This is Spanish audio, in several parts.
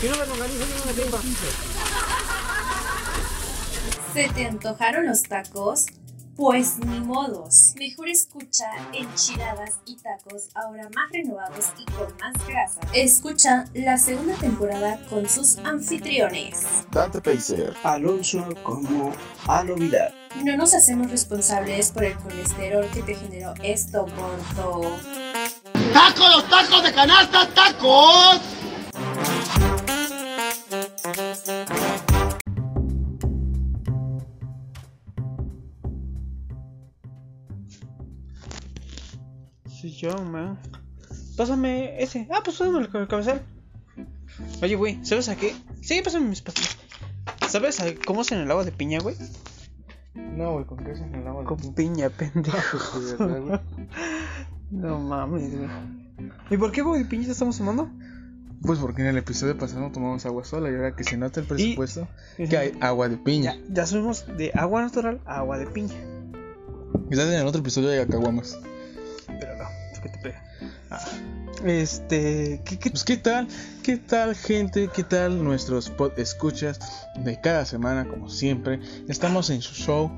Me organizo, yo no me tengo. ¿Se te antojaron los tacos? Pues ni modos. Mejor escucha enchiladas y tacos ahora más renovados y con más grasa. Escucha la segunda temporada con sus anfitriones. Dante Pacer. Alonso como Alo Vidal. No nos hacemos responsables por el colesterol que te generó esto, gordo. ¡Tacos, los tacos de canasta, tacos! Soy yo, man. Pásame ese. Ah, pues pásame el cabezal. Oye, güey, ¿sabes a qué? Sí, pásame mis pastillas. ¿Sabes a cómo hacen el agua de piña, güey? No, güey, ¿con qué hacen el agua? Con piña, pendejo. De verdad, güey. no mames, güey. ¿Y por qué, güey, de piña estamos tomando? Pues porque en el episodio pasado no tomamos agua sola y ahora que se nota el presupuesto, Y- que hay agua de piña. Ya, ya subimos de agua natural a agua de piña. Quizás en el otro episodio haya caguamas. Pero no, es que te pega. Ah, Este, ¿qué, qué Pues qué tal, qué tal gente, qué tal nuestros pod escuchas de cada semana como siempre. Estamos en su show.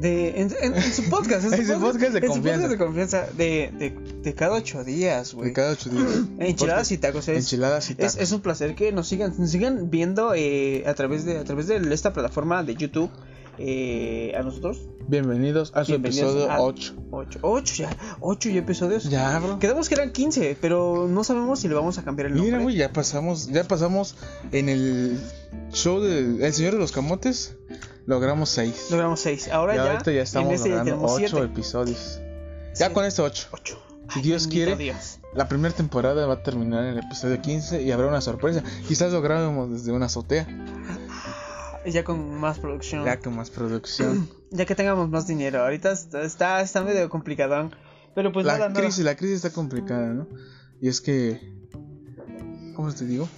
De, en, en- en su podcast, en su, En su podcast de en su confianza. podcast de confianza de, de, de cada ocho días, güey. De cada ocho días. Enchiladas y tacos es, Enchiladas y es, tacos. es un placer que nos sigan, nos sigan viendo eh, a través de a través de esta plataforma de YouTube eh, a nosotros. Bienvenidos a su Bienvenidos episodio a- 8. Ocho, ocho ya, ocho ya episodios. Ya, bro. Quedamos que eran 15, pero no sabemos si le vamos a cambiar el nombre. Mira, güey, ya pasamos, ya pasamos en el show de El Señor de los Camotes. Logramos 6. Logramos 6. Ahora Y ya, ahorita ya estamos en este ya logrando tenemos 8 siete. episodios. Ya Siete. con este 8. Ocho. Si Ay, Dios quiere. Dios. La primera temporada va a terminar en el episodio 15 y habrá una sorpresa. Quizás lo grabemos desde una azotea, Ya con más producción. ya con más producción. Ya que tengamos más dinero. Ahorita está, está, está medio complicadón. Pero pues la nada, nada. crisis, la crisis está complicada, ¿no? Y es que, ¿cómo te digo?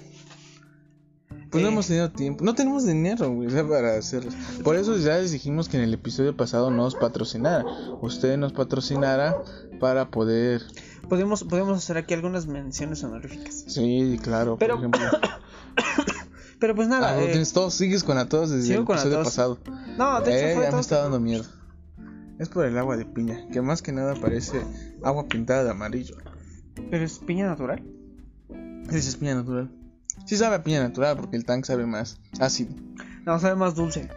Pues no Eh. hemos tenido tiempo, no tenemos dinero, güey, para hacerlos. Por eso ya les dijimos que en el episodio pasado nos patrocinara. Usted nos patrocinara para poder, Podemos, podemos hacer aquí algunas menciones honoríficas. sí, claro, Pero- por ejemplo. Pero pues nada. Ah, eh, tienes todos, sigues con a todos desde sigo el episodio todos. pasado. no, de hecho Eh, fue ya todo- me está dando miedo. Es por el agua de piña, que más que nada parece agua pintada de amarillo. Pero es piña natural. Sí es piña natural. Sí sabe a piña natural porque el tank sabe más ácido. No, sabe más dulce.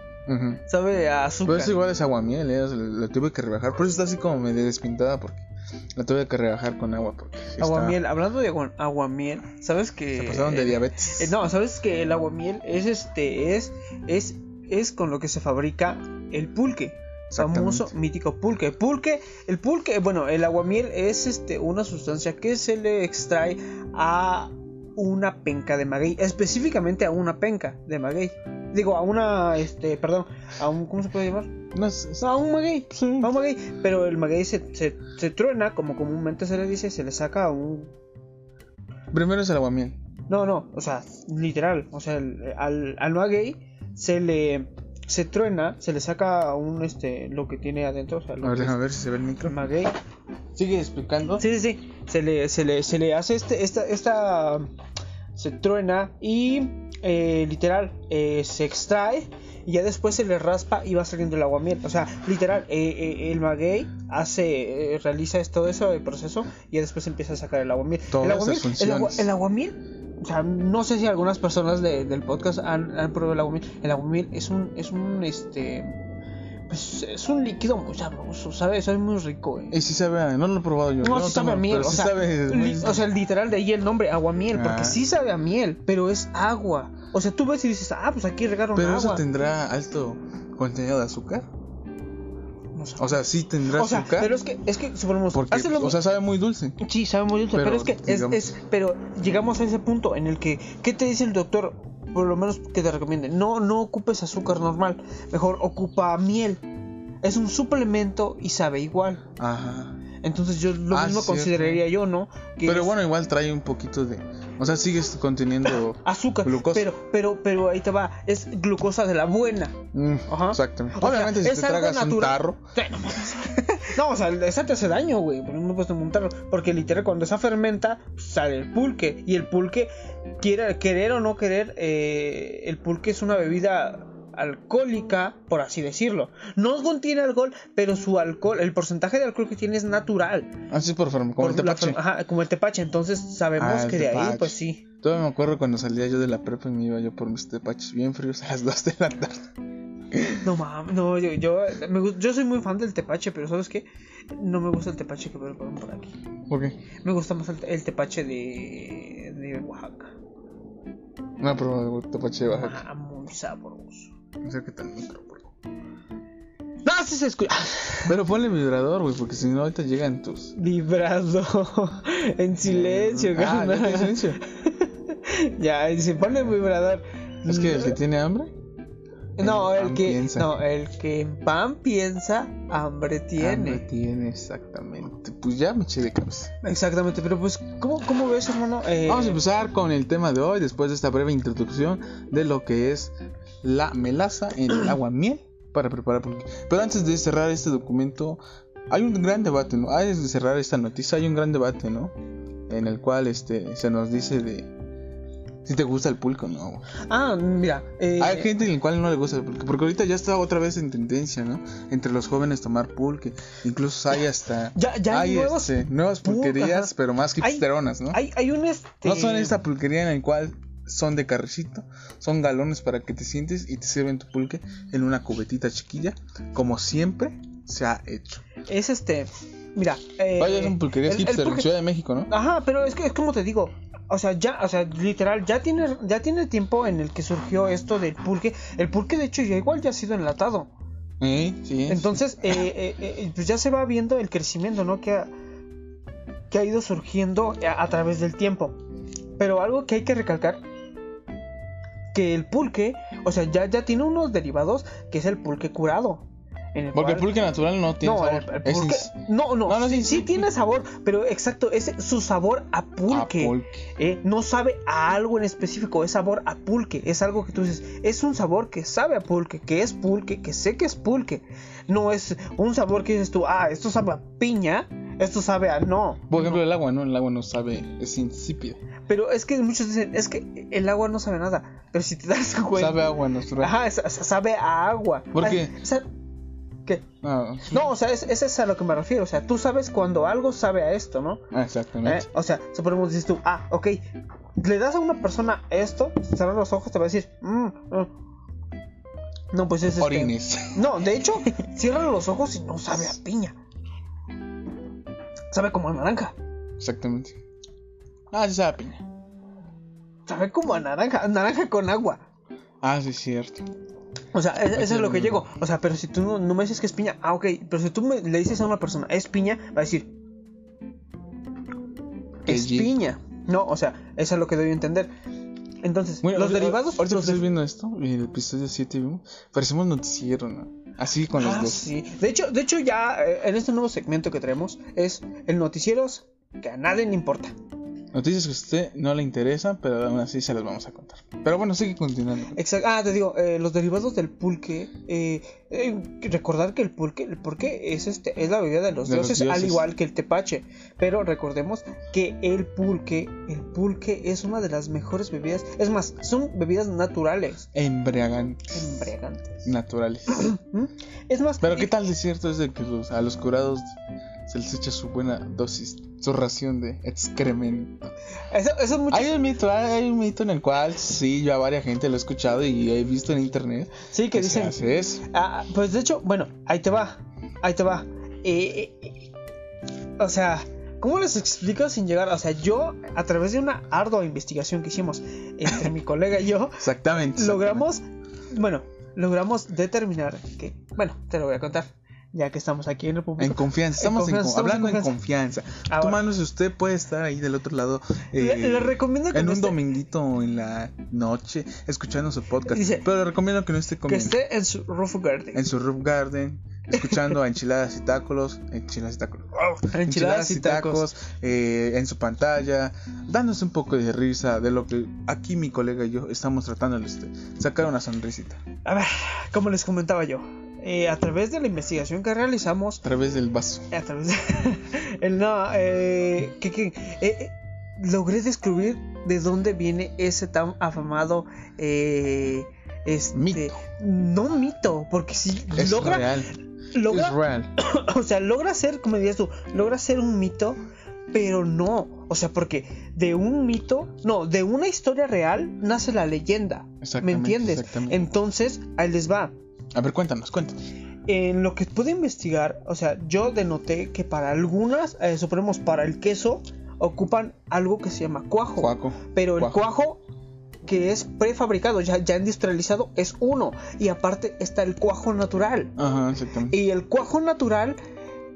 Sabe a Pero azúcar. eso igual es agua miel, ¿eh? O sea, la tuve que rebajar. Por eso está así como medio despintada porque la tuve que rebajar con agua porque sí está- Aguamiel, hablando de agua, aguamiel, ¿sabes que Se pasaron de diabetes. Eh, no, ¿sabes que el aguamiel es este es es es con lo que se fabrica el pulque? Famoso mítico pulque. Pulque, el pulque, bueno, el aguamiel es este una sustancia que se le extrae a una penca de maguey, específicamente a una penca de maguey. Digo, a una este, perdón, a un ¿cómo se puede llamar? No, A un maguey, sí. a un maguey, pero el maguey se, se, se truena, como comúnmente se le dice, se le saca un Primero es el agua miel. no, no, o sea, literal. O sea, el- al, al maguey se le se truena, se le saca un este lo que tiene adentro, o sea, lo A ver, que es déjame ver si se ve el micro. maguey. Sigue explicando. Sí, sí, sí. Se le, se le, se le hace este, esta, esta se truena y eh, literal eh, se extrae y ya después se le raspa y va saliendo el aguamiel. O sea, literal, eh, eh, el maguey hace, eh, realiza todo eso el proceso y ya después empieza a sacar el aguamiel. Todas el aguamiel, el, agua- funciones. el aguamiel, o sea, no sé si algunas personas de- del podcast han, han probado el aguamiel. El aguamiel es un, es un, este, pues es un líquido muy sabroso, ¿sabes? Es muy rico, eh. Y sí sabe a... No lo he probado yo. No, sí sabe a miel, pero o sí sea, sabe muy- li- o sea, literal de ahí el nombre, aguamiel, porque Ah. sí sabe a miel, pero es agua. O sea, tú ves y dices, ah, pues aquí regaron Pero eso agua. tendrá alto contenido de azúcar. No. O sea, sí tendrá O sea, azúcar. pero es que, es que, suponemos, porque, o sea, sabe muy dulce. Sí, sabe muy dulce, pero, pero, es que es, es- pero llegamos a ese punto en el que, ¿qué te dice el doctor? Por lo menos que te recomiende, no, no ocupes azúcar normal, mejor ocupa miel. Es un suplemento y sabe igual. Ajá. Entonces yo lo Ah, mismo cierto. consideraría yo, ¿no? Que Pero es bueno, igual trae un poquito de... O sea, sigues conteniendo... azúcar, glucosa. pero, pero, pero ahí te va, es glucosa de la buena. Mm, Ajá. Exactamente. O sea, Obviamente si te tragas un tarro... No o sea, esa te hace daño, güey. Pero no me puedes montarlo. Porque literal, cuando esa fermenta, sale el pulque. Y el pulque, quiera, querer o no querer, eh, el pulque es una bebida alcohólica, por así decirlo. No contiene alcohol, pero su alcohol, el porcentaje de alcohol que tiene es natural. Así por forma, como Por el la tepache. ajá, como el tepache. Entonces sabemos Ah, el que de ahí, pues sí. Todavía me acuerdo cuando salía yo de la prepa y me iba yo por mis tepaches bien fríos a las 2 de la tarde. No mames, no, yo, yo, me yo soy muy fan del tepache, pero ¿sabes qué? No me gusta el tepache que preparan por aquí. ¿Por qué? Me gusta más el, el tepache de, de Oaxaca. No, pero el tepache de Oaxaca. Ah, muy sabroso. No sé qué tal micro. No, sí se escucha. Pero ponle vibrador, güey, porque si no ahorita llegan tus. Vibrado. en silencio, Ah, tiene silencio. Ya, se pone vibrador. Es que el que tiene hambre. No, el que. piensa. No, el que en pan piensa, hambre tiene. Hambre tiene, exactamente. Pues ya me eché de cabeza. Exactamente, pero pues, ¿cómo, cómo ves, hermano? Eh, Vamos a empezar con el tema de hoy, después de esta breve introducción de lo que es la melaza en el agua miel para preparar. Pero antes de cerrar este documento, hay un gran debate, ¿no? Antes de cerrar esta noticia, hay un gran debate, ¿no? En el cual este se nos dice de si te gusta el pulque no. Ah, mira. eh, Hay gente en la cual no le gusta el pulque, porque ahorita ya está otra vez en tendencia, ¿no? Entre los jóvenes tomar pulque, incluso hay hasta Ya- ya hay hay nuevos este, nuevas pul- pulquerías, ajá. pero más hipsteronas, ¿no? Hay, hay un este. No son esta pulquería en la cual son de carricito, son galones para que te sientes y te sirven tu pulque en una cubetita chiquilla, como siempre se ha hecho. Es este. Mira. Eh, Vaya, son pulquerías el- el hipster en Ciudad de México, ¿no? Ajá, pero es que es como te digo. O sea, ya, o sea, literal, ya tiene, ya tiene tiempo en el que surgió esto del pulque. El pulque, de hecho, ya igual ya ha sido enlatado. Sí, es. Entonces, eh, eh, eh, pues ya se va viendo el crecimiento, ¿no? Que ha, que ha ido surgiendo a, a través del tiempo. Pero algo que hay que recalcar, que el pulque, o sea, ya, ya tiene unos derivados, que es el pulque curado. En el Porque el pulque natural no tiene no, sabor. el- el Es pulque- ins- no, no, No, no, sí, sí, sí sí. tiene sabor, pero exacto, es su sabor a pulque. A pulque. Eh, no sabe a algo en específico, es sabor a pulque. Es algo que tú dices, es un sabor que sabe a pulque, que es pulque, que sé que es pulque. No es un sabor que dices tú, ah, esto sabe a piña, esto sabe a no. Por ejemplo, el agua, ¿no? El agua no sabe, es insípida. Pero es que muchos dicen, es que el agua no sabe nada. Pero si te das cuenta. Sabe a agua natural. Ajá, sabe a agua. ¿Por Ay, qué? sa- ¿Qué? Ah, No, o sea, es, es a lo que me refiero. O sea, tú sabes cuando algo sabe a esto, ¿no? ah, ¿Eh? exactamente. O sea, suponemos dices tú, ah, ok, le das a una persona esto, cerrar los ojos, te va a decir, "Mm, mm". no, pues es este- Orines. No, de hecho, cierra los ojos y no sabe a piña. Sabe como a naranja. Exactamente. Ah, sí sabe a piña. Sabe como a naranja, naranja con agua. Ah, sí, es cierto. O sea, es- eso es lo que llego. O sea, pero si tú no, no me dices que es piña, ah, ok. Pero si tú me, le dices a una persona, es piña, va a decir, es piña. No, o sea, eso es lo que doy a entender. Entonces, Bueno, los ahorita- derivados. Ahorita los estoy viendo esto, en el episodio 7 vimos, parecemos noticiero, ¿no? Así con los Ah, dos. sí. De hecho, de hecho ya eh, en este nuevo segmento que traemos es el noticieros que a nadie le importa. Noticias que a usted no le interesan, pero aún así se las vamos a contar. Pero bueno, sigue continuando. Exacto. Ah, te digo, eh, los derivados del pulque. eh, eh, recordar que el pulque, el pulque es este, es la bebida de los, De los dioses, al igual que el tepache. Pero recordemos que el pulque, el pulque es una de las mejores bebidas. Es más, son bebidas naturales, Embriagantes. embriagantes. Naturales. Es más, Pero y- qué tal de cierto es de que los- a los curados se les echa su buena dosis, su ración de excremento. eso, eso es mucho. Hay un mito, hay un mito en el cual sí, yo a varias gente lo he escuchado y he visto en internet sí, que que dicen. Ah, pues de hecho, bueno, ahí te va. Ahí te va. Eh, eh, o sea, ¿cómo les explico sin llegar? O sea, yo, a través de una ardua investigación que hicimos entre mi colega y yo, Exactamente. logramos, bueno, logramos determinar que, bueno, te lo voy a contar, ya que estamos aquí en el público. En confianza, estamos, en confianza, con- estamos en hablando en confianza. confianza. Ahora- Tú, usted puede estar ahí del otro lado. Le- eh, le recomiendo que En no un esté- dominguito en la noche, escuchando su podcast. Dice- pero le recomiendo que no esté que comiendo. esté en su roof garden. En su roof garden, escuchando a enchiladas y tacos. Enchiladas y tacos. Enchiladas y tacos. eh, en su pantalla, dándose un poco de risa de lo que aquí mi colega y yo estamos tratando de sacar una sonrisita. A ver, como les comentaba yo, eh, a través de la investigación que realizamos, A través del vaso. a través de... el, no, eh, que, que, eh, eh, logré descubrir de dónde viene ese tan afamado... eh, este, Mito. No mito, porque si Es logra... real. logra Es real. o sea, logra ser, como dirías tú, logra ser un mito, pero no. O sea, porque de un mito, no, de una historia real nace la leyenda. ¿Me Exactamente, entiendes? exactamente. Entonces, ahí les va. A ver, cuéntanos, cuéntanos. En lo que pude investigar, o sea, yo denoté que para algunas, eh, suponemos para el queso, ocupan algo que se llama cuajo. Juaco. Pero el Cuajo. cuajo que es prefabricado, ya, ya industrializado, es uno. Y aparte está el cuajo natural. Ajá, exactamente. Y el cuajo natural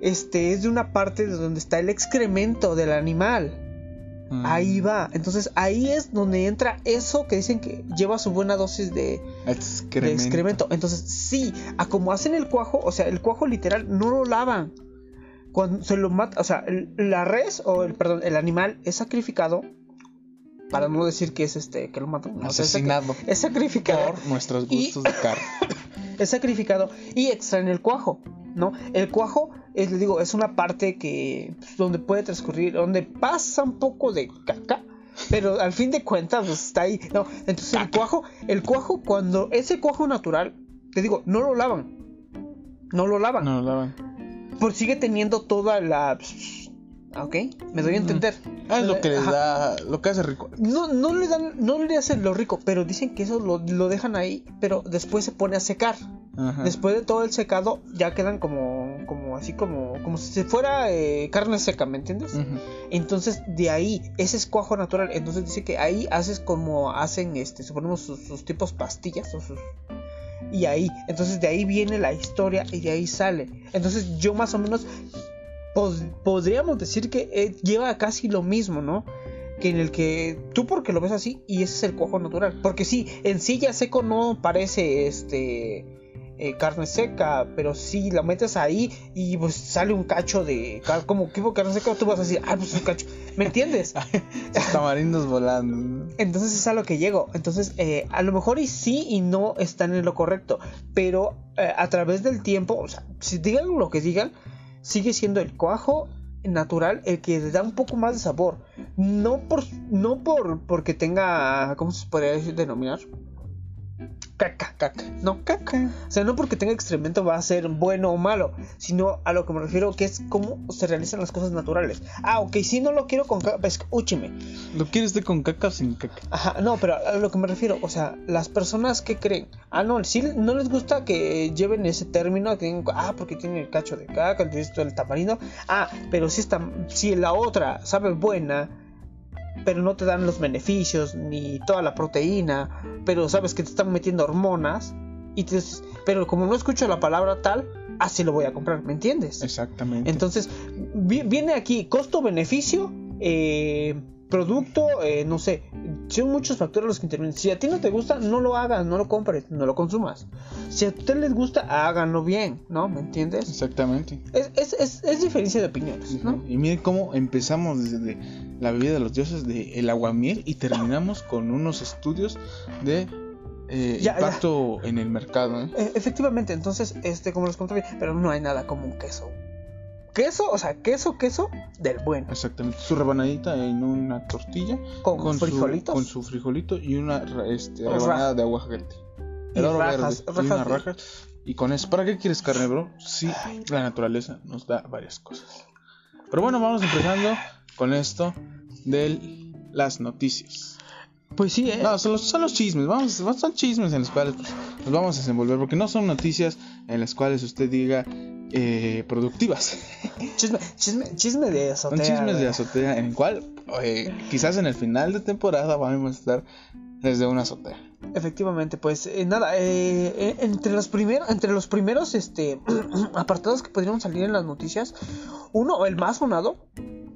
este, es de una parte de donde está el excremento del animal. Mm. Ahí va. Entonces ahí es donde entra eso que dicen que lleva su buena dosis de, de Excremento. Entonces sí, a como hacen el cuajo, o sea, el cuajo literal no lo lavan. Cuando se lo mata, o sea, el- la res o el perdón, el animal es sacrificado para no decir que es este que lo matan. no, o sea, es sacri- Asesinado. es sacrificado. Por nuestros Y- gustos de carne. es sacrificado y extraen el cuajo, ¿no? El cuajo, es, les digo, es una parte que pues, donde puede transcurrir, donde pasa un poco de caca, pero al fin de cuentas pues, está ahí, ¿no? Entonces el cuajo, el cuajo cuando ese cuajo natural, te digo, no lo lavan, no lo lavan, No lo lavan. pues sigue teniendo toda la, ¿ok? Me doy a entender. Ah, es lo que les Ajá. da. Lo que hace rico. No, no le dan, no le hacen lo rico, pero dicen que eso lo, lo dejan ahí, pero después se pone a secar. Ajá. Después de todo el secado, ya quedan como, como así como, como si fuera eh, carne seca, ¿me entiendes? Entonces, de ahí, ese es cuajo natural. Entonces dice que ahí haces como hacen, este, suponemos sus, sus tipos pastillas o sus... Y ahí, entonces de ahí viene la historia y de ahí sale. Entonces yo más o menos pod- podríamos decir que eh, lleva casi lo mismo, ¿no? Que en el que tú porque lo ves así y ese es el cuajo natural. Porque sí, en sí ya seco no parece este eh, carne seca, pero si la metes ahí y pues sale un cacho de como tipo carne seca, tú vas a decir, ah, pues un cacho, ¿me entiendes? Tamarindos volando. ¿no? Entonces es a lo que llego. Entonces, eh, a lo mejor y sí y no están en lo correcto. Pero eh, a través del tiempo, o sea, si digan lo que digan, sigue siendo el cuajo natural el que le da un poco más de sabor. No por, no por porque tenga, ¿cómo se podría denominar? Caca, caca, no caca. O sea, no porque tenga excremento va a ser bueno o malo, sino a lo que me refiero que es cómo se realizan las cosas naturales. Ah, ok, si no lo quiero con caca, pues escúcheme. ¿Lo quieres de con caca o sin caca? Ajá, no, pero a lo que me refiero, o sea, las personas que creen, ah, no, sí, no les gusta que lleven ese término, que ah, porque tiene el cacho de caca, el el tamarindo, ah, pero si está, si la otra sabe buena, pero no te dan los beneficios ni toda la proteína, pero sabes que te están metiendo hormonas, y te, pero como no escucho la palabra tal, así lo voy a comprar, ¿me entiendes? Exactamente. Entonces, vi- viene aquí costo-beneficio, eh, producto, eh, no sé, son muchos factores los que intervienen. Si a ti no te gusta, no lo hagas, no lo compres, no lo consumas. Si a ustedes les gusta, háganlo bien, ¿no? ¿Me entiendes? Exactamente. Es, es, es, es diferencia de opiniones, ¿no? Y miren cómo empezamos desde la bebida de los dioses de el aguamiel y terminamos con unos estudios de eh, Ya, ya. impacto en el mercado. ¿eh? E- efectivamente, entonces, este, como les conté, pero no hay nada como un queso. Queso, o sea, queso, queso del bueno. Exactamente. Su rebanadita en una tortilla Con, su- frijolitos. con su frijolito y una este, O rebanada de aguacate. Y El oro rajas, verde, y rajas unas de- rajas. Y con eso, ¿para qué quieres carne, bro? Sí, la naturaleza nos da varias cosas. Pero bueno, vamos empezando con esto de las noticias. Pues sí, eh. No, son los, son los chismes, vamos, son chismes en los cuales pues, nos vamos a desenvolver, porque no son noticias en las cuales usted diga eh, productivas. Chisme, chisme, chisme de Son azotea. chismes de azotea, en el cual eh, quizás en el final de temporada vamos a estar desde una azotea. Efectivamente, pues eh, nada, eh, entre los primeros, entre los primeros este apartados que podrían salir en las noticias, uno, el más sonado,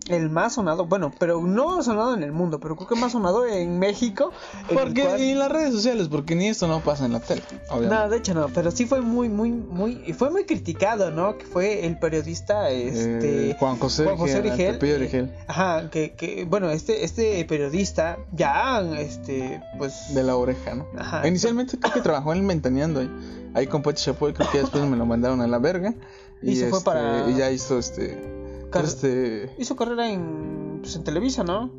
el más sonado, bueno, pero no sonado en el mundo, pero creo que más sonado en México. en el Porque cual- y en las redes sociales, porque ni esto no pasa en la tele. obviamente. No, de hecho no, pero sí fue muy, muy, muy, y fue muy criticado, ¿no? Que fue el periodista, este, Eh, Juan José Juan José eh. Ajá, que, que, bueno, este, este periodista ya, este, pues, De la oreja, ¿no? Ajá. Inicialmente creo que trabajó en Mentaneando ahí, ahí con Pati Chapoy, creo que después me lo mandaron a la verga. Y se fue este, para- Y ya hizo este. Car- este hizo carrera en, pues, en Televisa, ¿no?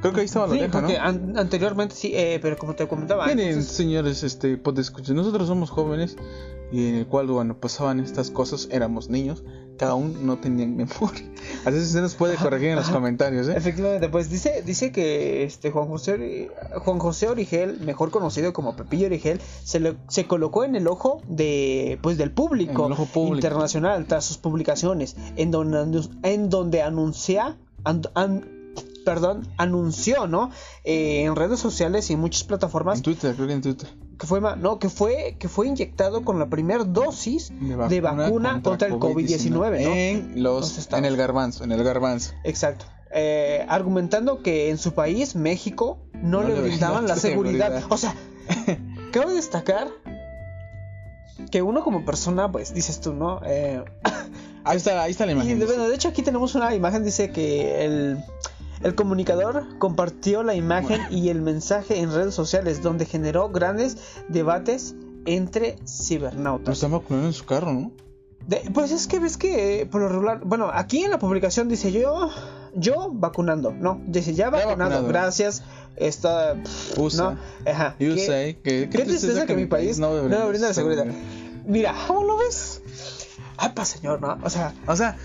Creo que ahí estaba la Sí, oreja, ¿no? an- anteriormente sí, eh, pero como te comentaba, Miren, entonces- señores, este, pues escuchen, nosotros somos jóvenes y en el cual, bueno, pasaban estas cosas, éramos niños, cada uno no tenía memoria. Así se nos puede corregir en los comentarios, ¿eh? Efectivamente, pues dice, dice que este Juan José Juan José Origel, mejor conocido como Pepillo Origel, se, le- se colocó en el ojo de pues del público, En el ojo público. internacional tras sus publicaciones, en donde en donde anuncia an- an- perdón, anunció, ¿no? Eh, en redes sociales y en muchas plataformas En Twitter, creo que en Twitter. que fue no, que fue que fue inyectado con la primera dosis de vacuna, contra, el COVID-19, ¿no? En los, en el garbanzo, en el garbanzo. Exacto. Eh, argumentando que en su país, México, no, No le brindaban la seguridad. seguridad. O sea, cabe destacar que uno como persona, pues dices tú, ¿no? Eh, Ahí está, ahí está la imagen. bueno, de hecho aquí tenemos una imagen, dice que el, el comunicador compartió la imagen y el mensaje en redes sociales, donde generó grandes debates entre Lo cibernautas. están vacunando en su carro, ¿no? De- pues es que ves que eh, por lo regular, bueno, aquí en la publicación dice yo, yo vacunando, no, dice ya vacunado, vacunado. gracias, está, pff, USA. no, ajá, qué- say que qué tristeza que mi país no me brinda la seguridad. Mira, ¿cómo lo ves? Ay, pa señor, ¿no? O sea, O sea,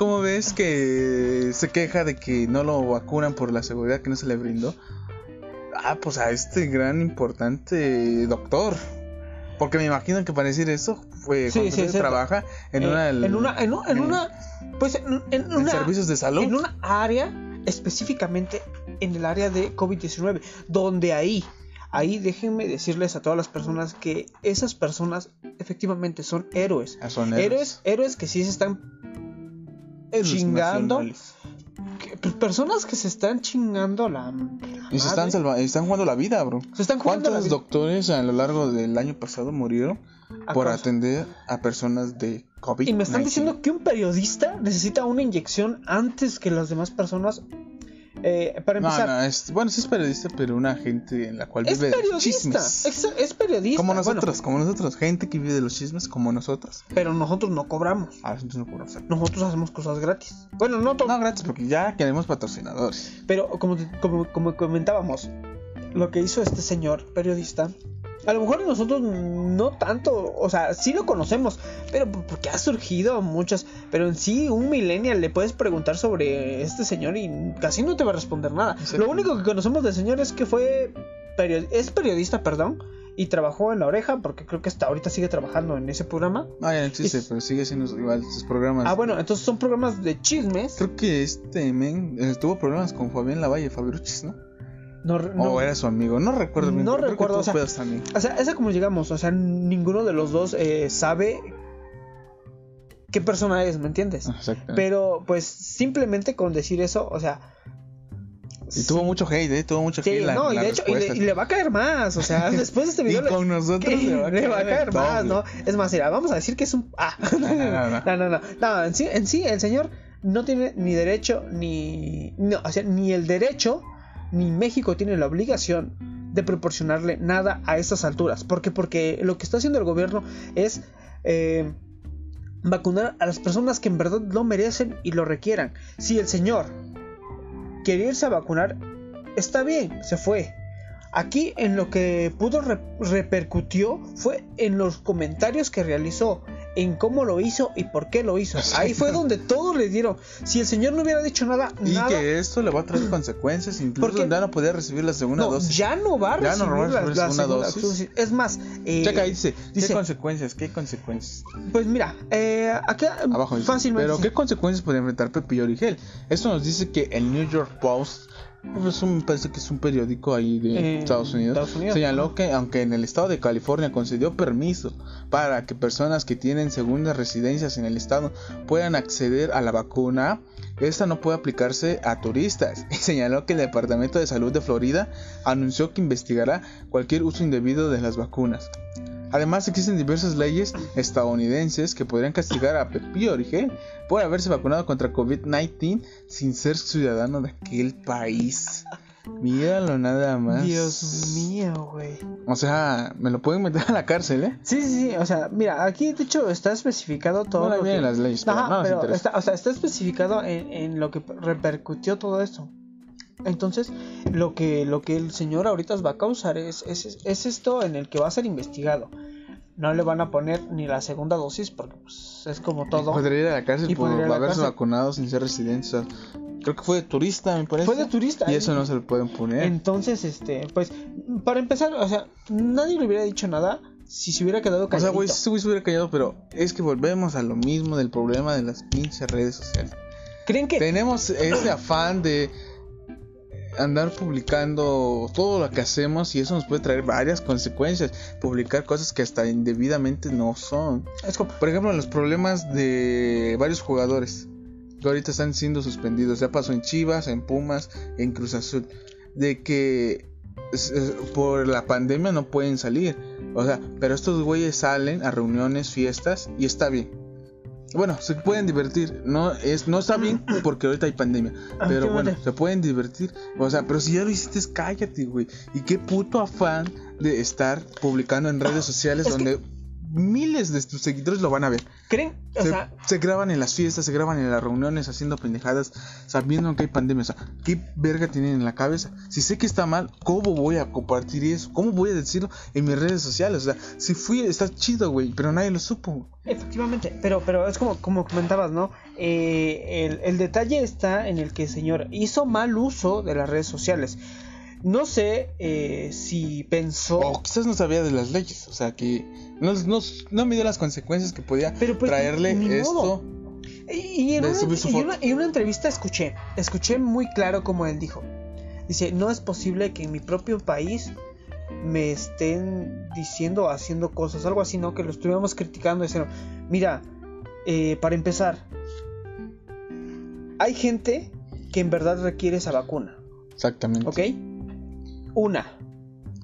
¿cómo ves que se queja de que no lo vacunan por la seguridad que no se le brindó? Ah, pues a este gran importante doctor. Porque me imagino que para decir eso fue cuando sí, sí. trabaja en eh, una en una, en, un- en en- una, pues en, en una, servicios de salud. en una área específicamente en el área de COVID-19, donde ahí, ahí déjenme decirles a todas las personas que esas personas efectivamente son héroes. Ah, son Héroes, héroes que sí se están héroes chingando. que- pues, personas que se están chingando la, la Y se están, salva- están jugando la vida, bro. Se están jugando la ¿Cuántos vida. doctores a lo largo del año pasado murieron A por causa- atender a personas de COVID? Y me están diciendo que un periodista necesita una inyección antes que las demás personas. Eh, para No, empezar, no, es, bueno, sí es periodista, pero una gente en la cual vive de los chismes. Es, es periodista. Como bueno, nosotros, como nosotros, gente que vive de los chismes como nosotros. pero nosotros no cobramos. Ah, nosotros no hacer. Nosotros hacemos cosas gratis. Bueno, no todo. No, gratis, porque ya queremos patrocinadores. Pero como, como, como comentábamos, lo que hizo este señor periodista, a lo mejor nosotros no tanto, o sea, sí lo conocemos, pero porque ha surgido muchas, pero en sí un millennial le puedes preguntar sobre este señor y casi no te va a responder nada. Lo único que conocemos del señor es que fue perio- es periodista, perdón, y trabajó en la oreja, porque creo que hasta ahorita sigue trabajando en ese programa. No, ya no existe, pero sigue siendo igual sus programas. Ah, bueno, entonces son programas de chismes. Creo que este men eh, tuvo problemas con Fabián Lavalle, Fabiruchis, ¿no? No, no- O era su amigo, no recuerdo. No creo recuerdo, o sea. O sea, es a como llegamos, o sea, ninguno de los dos eh, sabe qué persona es, ¿me entiendes? Exactamente. Pero pues simplemente con decir eso, o sea... y tuvo mucho hate, ¿eh? Tuvo mucho Sí, hate. la- no, y de hecho, y le, y le va a caer más, o sea, después de este video Y con nosotros que- le va a caer más, doble. ¿no? Es más, mira, vamos a decir que es un... Ah, no, no, no. no, no, no, no, en sí, en sí, el señor no tiene ni derecho, ni... No, o sea, ni el derecho, ni México tiene la obligación de proporcionarle nada a estas alturas. ¿Por qué? Porque lo que está haciendo el gobierno es... eh, vacunar a las personas que en verdad lo merecen y lo requieran. Si el señor quiere irse a vacunar, está bien, se fue. Aquí en lo que pudo re- repercutió fue en los comentarios que realizó, en cómo lo hizo y por qué lo hizo. Ahí fue donde todos le dieron. Si el señor no hubiera dicho nada, Y nada, que esto le va a traer consecuencias, incluso Porque- ya no podía recibir la segunda no, dosis. ya no va a Ya no recibir va a la, recibir la segunda segunda dosis. dosis. Es más, eh, Checa dice, dice- ¿qué consecuencias? ¿Qué consecuencias? pues mira, eh, acá Abajo dice, fácilmente. Pero ¿qué consecuencias puede enfrentar Pepillo Origel? Esto nos dice que el New York Post Pues un- parece que es un periódico ahí de Eh, Estados, Unidos, Estados Unidos, Señaló que aunque en el estado de California concedió permiso para que personas que tienen segundas residencias en el estado puedan acceder a la vacuna, esta no puede aplicarse a turistas. Y señaló que el Departamento de Salud de Florida anunció que investigará cualquier uso indebido de las vacunas. Además, existen diversas leyes estadounidenses que podrían castigar a Pepillo Origel por haberse vacunado contra COVID-19 sin ser ciudadano de aquel país. Míralo nada más. Dios mío, güey. O sea, me lo pueden meter a la cárcel, ¿eh? Sí, sí, sí, o sea, mira, aquí de hecho está especificado todo No lo que... las leyes, pero Ajá, no pero está, o sea, está especificado en, en lo que repercutió todo esto. Entonces, lo que, lo que el señor ahorita va a causar es, es, es esto en el que va a ser investigado. No le van a poner ni la segunda dosis porque pues, es como todo. Podría ir a la cárcel Y por la haberse cárcel. vacunado sin ser residente. o sea, creo que fue de turista, me parece. Fue de turista. Y eso no se lo pueden poner. Entonces, este, pues, para empezar, o sea, nadie le hubiera dicho nada si se hubiera quedado O sea, güey, güey se hubiera callado, pero es que volvemos a lo mismo del problema de las pinches redes sociales. ¿Creen que Tenemos ese afán de andar publicando todo lo que hacemos y eso nos puede traer varias consecuencias. Publicar cosas que hasta indebidamente no son. es como, Por ejemplo, los problemas de varios jugadores que ahorita están siendo suspendidos. Ya pasó en Chivas, en Pumas, en Cruz Azul. De que por la pandemia no pueden salir. O sea, pero estos güeyes salen a reuniones, fiestas y está bien. Bueno, se pueden divertir. No es no está bien porque ahorita hay pandemia. Ah, Pero bueno, se pueden divertir. O sea, pero si ya lo hiciste, cállate, güey. Y qué puto afán de estar publicando en redes sociales Es que- donde miles de tus seguidores lo van a ver. ¿creen? O Se, sea, se graban en las fiestas, se graban en las reuniones haciendo pendejadas, sabiendo que hay pandemia. O sea, ¿qué verga tienen en la cabeza? Si sé que está mal, ¿cómo voy a compartir eso? ¿Cómo voy a decirlo en mis redes sociales? O sea, si fui, está chido, güey, pero nadie lo supo. Efectivamente, pero, pero es como, como comentabas, ¿no? Eh, el, el detalle está en el que el señor hizo mal uso de las redes sociales. No sé eh, si pensó... O quizás no sabía de las leyes, o sea, que no, no, no midió las consecuencias que podía Pero, pues, traerle ni esto. modo. Y, y en, y una- y en una entrevista escuché, escuché muy claro como él dijo. Dice, no es posible que en mi propio país me estén diciendo, haciendo cosas, algo así, ¿no? Que lo estuviéramos criticando, diciendo, mira, eh, para empezar, hay gente que en verdad requiere esa vacuna, Exactamente. ¿ok? Una,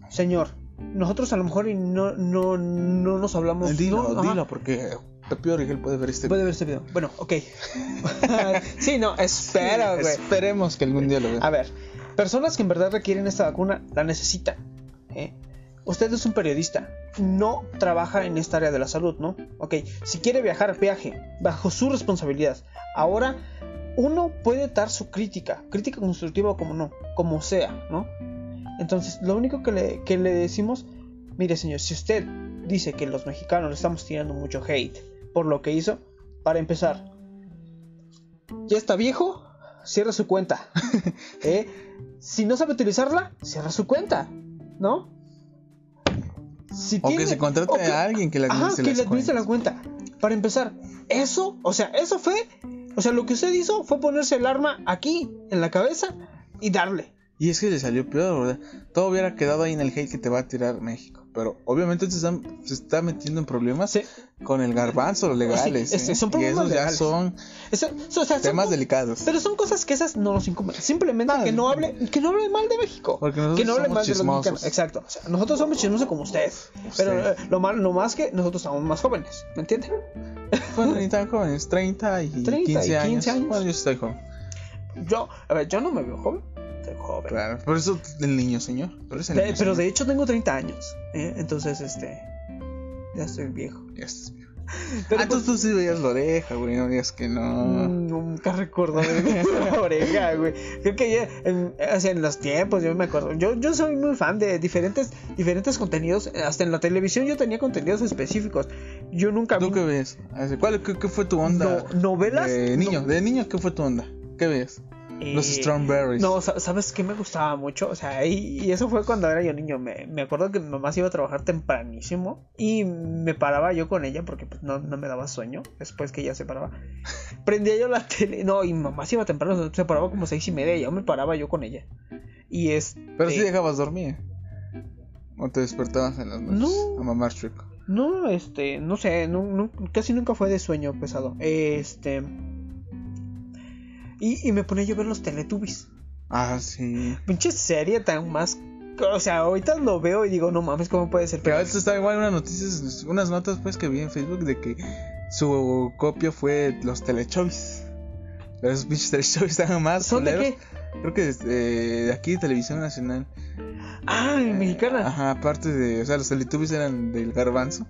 señor, nosotros a lo mejor y no, no, no nos hablamos... Dilo, no, dilo, porque Pepe Origel puede ver este Puede ver este video. Bueno, ok. sí, no, espera, güey. Esperemos que algún día lo vea. A ver, personas que en verdad requieren esta vacuna la necesitan. ¿eh? Usted es un periodista, no trabaja en esta área de la salud, ¿no? Ok, si quiere viajar, viaje, bajo su responsabilidad. Ahora, uno puede dar su crítica, crítica constructiva o como no, como sea, ¿no? Entonces, lo único que le, que le decimos, mire señor, si usted dice que los mexicanos le estamos tirando mucho hate por lo que hizo, para empezar, ya está viejo, cierra su cuenta. ¿eh? Si no sabe utilizarla, cierra su cuenta, ¿no? Si O que se contrate que- a alguien que le Ajá, administre que las le administre la cuenta. Para empezar, eso, o sea, eso fue, o sea, lo que usted hizo fue ponerse el arma aquí, en la cabeza, y darle. Y es que le salió peor, ¿verdad? Todo hubiera quedado ahí en el hate que te va a tirar México. Pero obviamente se, están- se está metiendo en problemas Sí. con el garbanzo, los legales. Sí, ¿eh? son y problemas esos ya legales. son Eso- o sea, son temas delicados. Pero son cosas que esas no nos incumben. Simplemente Nada, que no hable, que no hable mal de México. Porque nosotros que no hable somos mal de los chismosos. mexicanos. Exacto. O sea, nosotros somos chismosos como usted. Pero eh, lo mal, lo más que nosotros somos más jóvenes. ¿Me entiende? Bueno, ni tan jóvenes, 30 y 30 y 15 años. 15 años. Bueno, yo estoy joven. Yo, a ver, yo no me veo joven. Joven. Claro, por eso el niño señor. El niño pero señor. de hecho tengo 30 años. ¿eh? Entonces, este. Ya estoy viejo. Ya estás viejo. Pero ah, entonces tú sí veías la oreja, güey. No digas que no. Mm, Nunca recuerdo de la oreja, güey. Creo que ya en, sea, en los tiempos, yo me acuerdo. Yo, yo soy muy fan de diferentes, diferentes contenidos. Hasta en la televisión yo tenía contenidos específicos. Yo nunca ¿Tú vi qué ves? ¿Cuál, qué, qué fue tu onda? No- novelas, De niño, no- de niño, ¿qué fue tu onda? ¿Qué ves? Los Eh, Strawberries. No, sa- ¿sabes qué me gustaba mucho? O sea, y, y eso fue cuando era yo niño. Me, me acuerdo que mi mamá se iba a trabajar tempranísimo y me paraba yo con ella porque pues, no, no me daba sueño después que ella se paraba. Prendía yo la tele. No, y mi mamá se iba temprano, se paraba como seis y media y yo me paraba yo con ella. Y es. Pero si dejabas dormir. O te despertabas en las noches. No. A mamar chueco. No, este, no sé, no- casi nunca fue de sueño pesado. Este. Y, y me ponía yo a ver los Teletubbies. Ah, sí. Pinche serie tan más. O sea, ahorita lo veo y digo, no mames, ¿cómo puede ser? Pero esto está igual unas noticias, unas notas pues que vi en Facebook de que su copia fue los Telechovis. Esos pinches Telechovis estaban más ¿Son de qué? Creo que es, eh, de aquí de Televisión Nacional. Ah, en mexicana. Ajá, aparte de, o sea, los Teletubbies eran del garbanzo.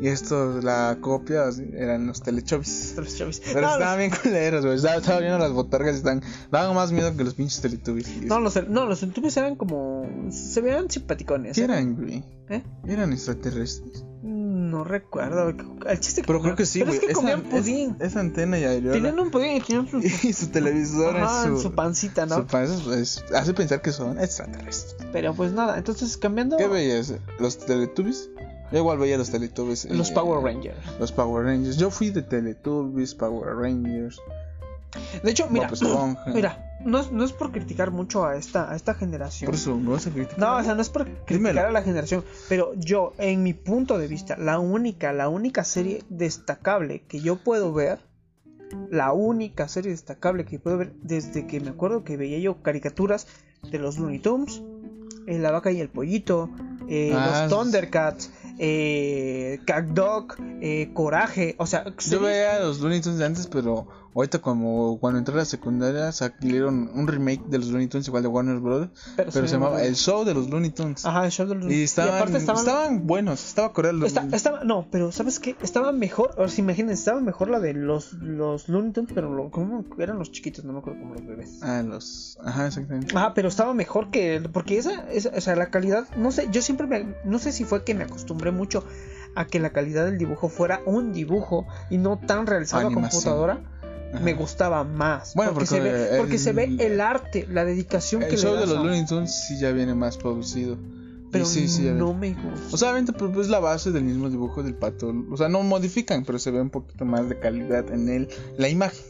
Y esto, la copia, eran los Telechovis. Los chavis. Pero no, estaban bien culeros, güey. Estaba, estaba viendo las botargas y están, daban más miedo que los pinches Teletubbies. No, los, no, los Teletubbies eran como. Se veían simpaticones. ¿Qué ¿eh? eran, güey? ¿Eh? Eran extraterrestres. No recuerdo. El chiste Pero creo que sí, Pero güey. es que Esa- comían es- pudín. Esa antena y areola. Tenían un pudín y tenían su. Y su televisor Ajá, en su, su pancita, ¿no? su pan- eso es- hace pensar que son extraterrestres. Pero pues nada, entonces cambiando. ¿Qué veías? ¿Los Teletubbies? Yo igual veía los Teletubbies. Los eh, Power Rangers. Los Power Rangers. Yo fui de Teletubbies, Power Rangers. De hecho, mira, mira, no es, no es por criticar mucho a esta, a esta generación. Por eso, no vas a criticar. No, o sea, no es por criticar Dímelo. a la generación, pero yo, en mi punto de vista, la única, la única serie destacable que yo puedo ver, la única serie destacable que puedo ver desde que me acuerdo que veía yo caricaturas de los Looney Tunes, eh, La Vaca y el Pollito, eh, Ah, los Thundercats, eh, CatDog, eh, Coraje, o sea, Yo veía los Looney Tunes de antes, pero ahorita como cuando entré a la secundaria salieron un remake de los Looney Tunes igual de Warner Bros. Pero, sí, se llamaba El Show de los Looney Tunes. Ajá, el show de los Y estaban, aparte estaban, estaban buenos, estaba coreano. los- Está- estaba, no, pero ¿sabes qué? Estaba mejor, o sea, imagínense, estaba mejor la de los, los Looney Tunes, pero lo, ¿cómo eran los chiquitos? No me acuerdo como los bebés. Ah, los. Ajá, exactamente. Ajá, pero estaba mejor que, porque esa, esa, o sea, la calidad, no sé, yo siempre me, no sé si fue que me acostumbré mucho a que la calidad del dibujo fuera un dibujo y no tan realizado a Animación. computadora. Ajá. Me gustaba más. Bueno, porque, se ve, el- porque se ve el arte, la dedicación El que show le de das los a- Looney Tunes sí ya viene más producido. Pero sí, sí, no me gusta. O sea, obviamente pues, es la base del mismo dibujo del pato. O sea, no modifican, pero se ve un poquito más de calidad en él, la imagen.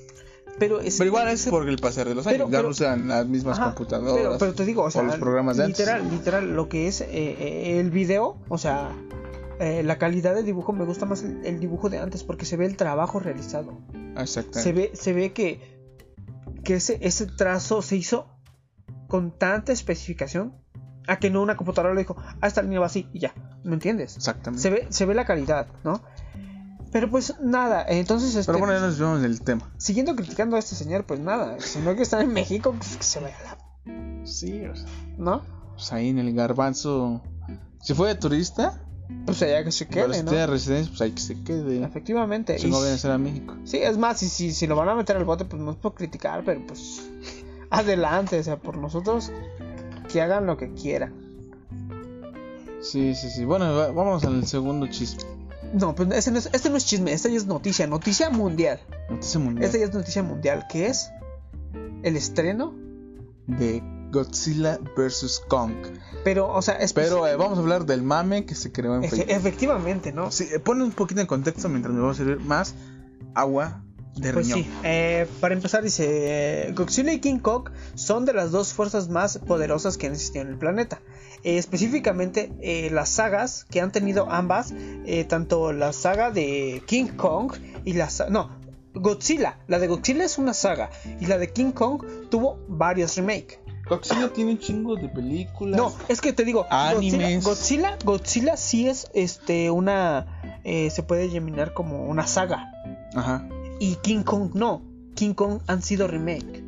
pero, es, Pero igual es por el pasar de los años. Pero- ya pero- usan las mismas Ajá, computadoras. Pero, te digo, o sea, los programas de antes. literal, literal, lo que es eh, eh, el video, o sea, eh, la calidad del dibujo me gusta más el, el dibujo de antes porque se ve el trabajo realizado. Exactamente. Se ve, se ve que, que ese, ese trazo se hizo con tanta especificación a que no una computadora le dijo, ah, esta línea va así y ya, ¿me entiendes? Exactamente. Se ve, se ve la calidad, ¿no? Pero pues nada, entonces este, Pero bueno, ya nos vemos del tema. siguiendo criticando a este señor, pues nada, si no que estar en México, pues que se vaya la... Sí, o sea, ¿No? pues ahí en el garbanzo. Si fue de turista, Pues allá que se pero quede, si ¿no? tiene residencia, pues ahí que se quede. Efectivamente. Si no viene a ser a México. Sí, es más, si, si, si lo van a meter al bote, pues no es por criticar, pero pues adelante, o sea, por nosotros que hagan lo que quieran. Sí, sí, sí. Bueno, va- vámonos al segundo chisme. No, pues ese no es, este no es chisme, esta ya es noticia, noticia mundial. Noticia mundial. Esta ya es noticia mundial, que es el estreno, De Godzilla vs. Kong. pero, o sea, es Pero eh, vamos a hablar del mame que se creó en efe- Facebook. efectivamente, ¿no? Sí, eh, pone un poquito en contexto mientras me va a servir más agua de Pues riñón. sí, eh, para empezar dice, eh, Godzilla y King Kong son de las dos fuerzas más poderosas que han existido en el planeta. Eh, específicamente las sagas que han tenido ambas, tanto la saga de King Kong y la saga... No, Godzilla, la de Godzilla es una saga y la de King Kong tuvo varios remakes. Godzilla tiene un chingo de películas. No, es que te digo, Godzilla, Animes. Godzilla, Godzilla sí es este una... eh, se puede llaminar como una saga. Ajá. Y King Kong no. King Kong han sido remake.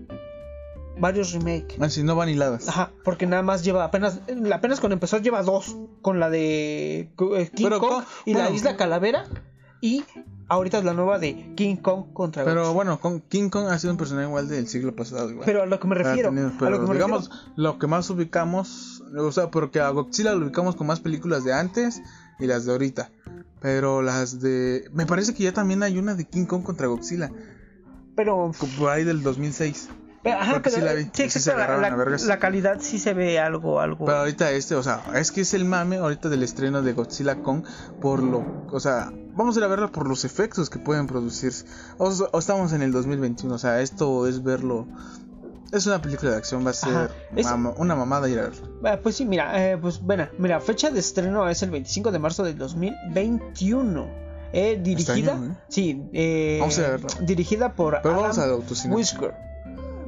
Varios remake. Así no van hiladas. Ajá, porque nada más lleva apenas apenas cuando empezó lleva dos con la de eh, King Pero Kong y la. Isla Calavera y ahorita es la nueva de King Kong contra Pero Godzilla. bueno, con King Kong ha sido un personaje igual del siglo pasado. Igual. Pero a lo que me refiero, tenido- a lo pero que me digamos, refiero- lo que más ubicamos, o sea, porque a Godzilla lo ubicamos con más películas de antes y las de ahorita. Pero las de... Me parece que ya también hay una de King Kong contra Godzilla, pero por ahí del 2006. Pero, ajá, Porque pero, sí la vi, sí, sí exacto, se la, agarraron la- a vergas. la calidad sí se ve algo, algo. Pero ahorita este, o sea, es que es el mame ahorita del estreno de Godzilla Kong por lo, o sea, vamos a ir a verlo por los efectos que pueden producirse. O, o estamos en el 2021, o sea, esto es verlo. Es una película de acción, va a ser es- una mamada ir a verlo. Ah, Pues sí, mira, eh, pues bueno, mira, fecha de estreno es el 25 de marzo del 2021. Eh, dirigida, año, ¿eh? sí, eh, Vamos a dirigida por Pero vamos autocine. Whisker,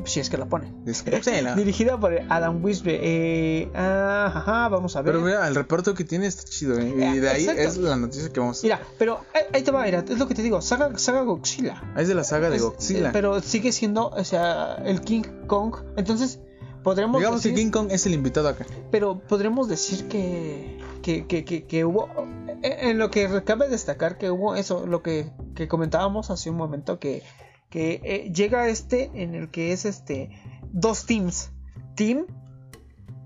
si es que la pone. Sí, la- Dirigida por Adam Wisby. Eh, ah, ajá, vamos a ver. Pero mira, el reparto que tiene está chido, ¿eh? Y de ahí Exacto. es la noticia que vamos a... Mira, pero ahí, ahí te va, mira, es lo que te digo, saga, saga Godzilla. Es de la saga de Es- Godzilla. eh, pero sigue siendo, o sea, el King Kong. Entonces, podremos Digamos decir, que King Kong es el invitado acá. pero podremos decir que, que, que, que, que hubo, eh, en lo que cabe destacar que hubo eso, lo que, que comentábamos hace un momento, que, que eh, llega este en el que es este dos teams, Team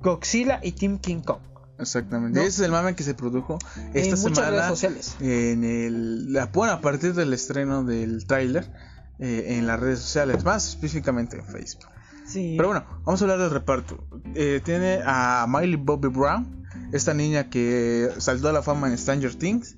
Godzilla y Team King Kong. Exactamente. ¿No? Ese es el mame que se produjo esta en semana redes sociales. en el bueno, a partir del estreno del tráiler eh, en las redes sociales, más específicamente en Facebook. Sí. Pero bueno, vamos a hablar del reparto. Eh, tiene a Miley Bobby Brown, esta niña que saltó a la fama en Stranger Things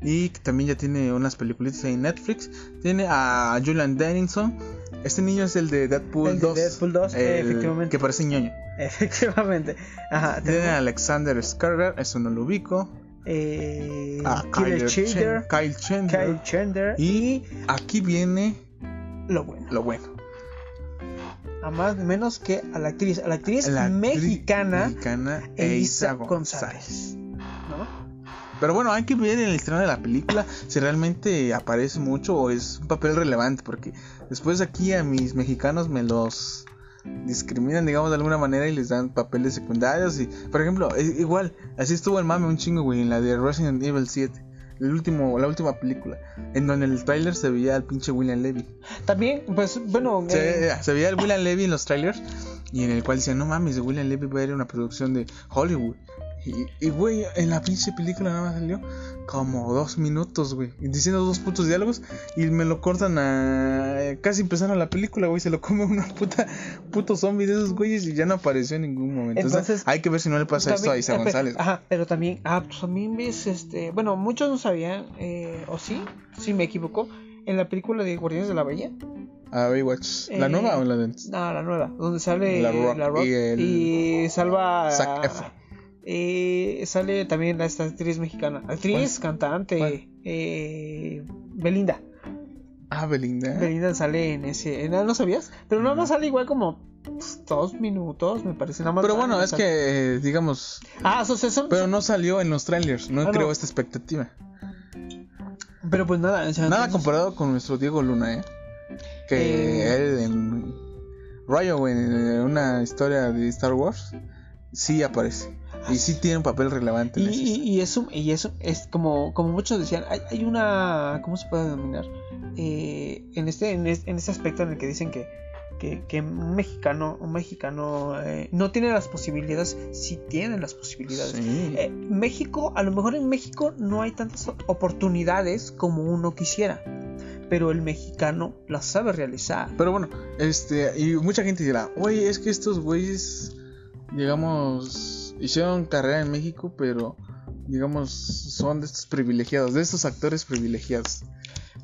y que también ya tiene unas películas en Netflix. Tiene a Julian Dennison. Este niño es el de Deadpool El de 2. Deadpool 2, el efectivamente. Que parece ñoño. Efectivamente. Ajá. Tiene a Alexander Skarsgård, eso no lo ubico. eh, A Kyler Chandler, Kyle Chandler. Kyle Chandler Y aquí viene lo bueno. lo bueno. A más menos que a la actriz, a la actriz La mexicana mexicana Elisa González. Pero bueno, hay que ver en el estreno de la película si realmente aparece mucho o es un papel relevante. Porque después aquí a mis mexicanos me los discriminan, digamos, de alguna manera y les dan papeles secundarios. Y, por ejemplo, e- igual, así estuvo el mame un chingo, güey, en la de Resident Evil 7. El último, la última película, en donde en el tráiler se veía al pinche William Levy. También, pues, bueno, Se, eh, se veía el William Levy en los trailers y en el cual decían, no mames, William Levy va a ir a una producción de Hollywood. Y, güey, en la pinche película nada más salió como dos minutos, güey, diciendo dos putos diálogos y me lo cortan a casi empezando la película, güey, se lo come una puta puto zombie de esos güeyes y ya no apareció en ningún momento. Entonces, hay que ver si no le pasa esto a Isa eh, González. Ajá, pero también, ah, pues también ves, este, bueno, muchos no sabían, eh, o sí, si me equivoco, en la película de Guardianes de la Bahía, A Baywatch, ¿la eh, nueva o la de antes? no, la nueva, donde sale La la Rock Rock, y el- y salva Zac Efron. Eh, sale también esta actriz mexicana, actriz, cantante, ¿Cuál? eh, Belinda. Ah, Belinda. Belinda sale en ese, en- ¿no sabías? Pero nada más sale igual como pues, dos minutos, me parece nada más. Pero bueno, es sale. que, digamos, ah, so- pero no salió en los trailers, no Ah, no. creó esta expectativa. pero pues nada, o sea, Nada comparado con nuestro Diego Luna, ¿eh? Que Eh. él en Rayo, en una historia de Star Wars, sí aparece. Y sí tiene un papel relevante Y, en y, y eso, y eso es como, como muchos decían, hay, hay una, ¿cómo se puede denominar? Eh, en este, en este, en este aspecto en el que dicen que, que, que un mexicano, un mexicano eh, no tiene las posibilidades, sí tiene las posibilidades. Sí. Eh, México, a lo mejor en México no hay tantas oportunidades como uno quisiera, pero el mexicano las sabe realizar. Pero bueno, este, y mucha gente dirá, oye, es que estos güeyes, digamos, hicieron carrera en México, pero, digamos, son de estos privilegiados, de estos actores privilegiados,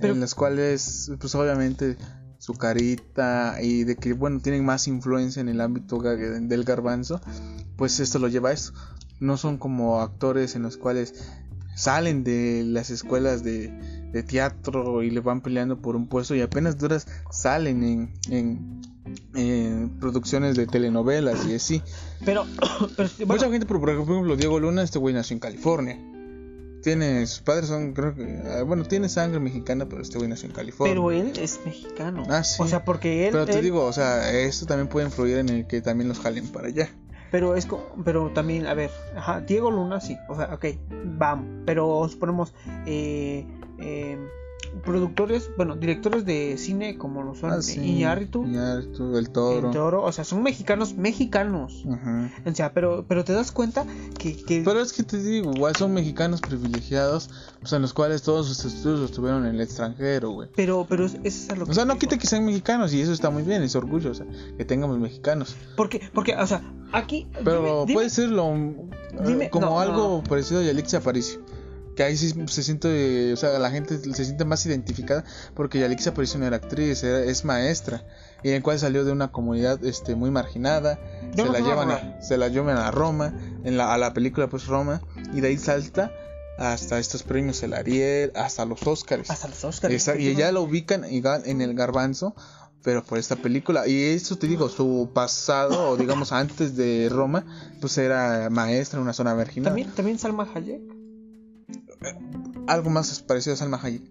Pero- en los cuales, pues obviamente, su carita y de que, bueno, tienen más influencia en el ámbito del garbanzo, pues esto lo lleva a eso. No son como actores en los cuales salen de las escuelas de, de teatro y le van peleando por un puesto y apenas duras salen en, en, en producciones de telenovelas y así. Pero, pero bueno, Mucha gente, por, ejemplo, Diego Luna, este güey nació en California. Tiene, sus padres son, creo que, ah, bueno, tiene sangre mexicana, pero este güey nació en California. pero él es mexicano. Ah, sí. O sea, porque él... Pero te él- digo, o sea, esto también puede influir en el que también los jalen para allá. Pero es pero también, a ver, ajá, Diego Luna sí, o sea, ok, vamos, pero suponemos, eh, eh, productores, bueno, directores de cine como lo son Ah, sí. Iñárritu, Iñárritu, el toro. el Toro, o sea, son mexicanos, mexicanos. Ajá. O sea, pero, pero te das cuenta que, que Pero es que te digo, igual son mexicanos privilegiados, o sea, en los cuales todos sus estudios los tuvieron en el extranjero, güey. pero, pero es, es a lo que O sea, no quita que sean mexicanos y eso está muy bien, es orgullo, o sea, que tengamos mexicanos. Porque, porque, o sea, aquí. Pero dime- dime- puede ser lo, dime- como no, algo no. parecido a Yalixia Aparicio. Que ahí sí se siente, o sea, la gente se siente más identificada porque Yalixia Aparicio no era actriz, era- es maestra. Y en el cual salió de una comunidad este, muy marginada. Yo Se la, llevan a, se la llevan a Roma, en la, a la película pues Roma. Y de ahí salta hasta estos premios, el Ariel, hasta los Oscars. Hasta los Oscars. Esa- y ella lo ubican en el garbanzo, pero por esta película. Y eso te digo, su pasado, o digamos antes de Roma, pues era maestra en una zona marginal. También, también Salma Hayek. Algo más parecido a Salma Hayek.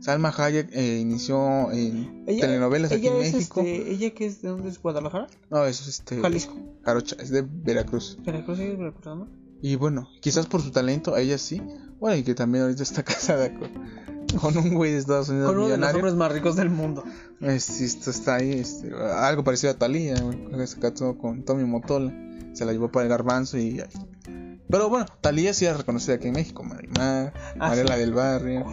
Salma Hayek eh, inició en Ella, telenovelas aquí en México. este, ella que es de dónde es Guadalajara, No, es este. Jalisco, Jarocha, es de Veracruz. Veracruz es Veracruz, ¿no? Y bueno, quizás por su talento, ella sí. Bueno, y que también ahorita está casada con, con un güey de Estados Unidos Con uno de los hombres más ricos del mundo. Este, esto está ahí, este, algo parecido a Talía, se casó con Tommy Motola, se la llevó para el garbanzo y pero bueno, Talía sí era reconocida aquí en México, Marimar, Ah, Mariela sí. del Barrio,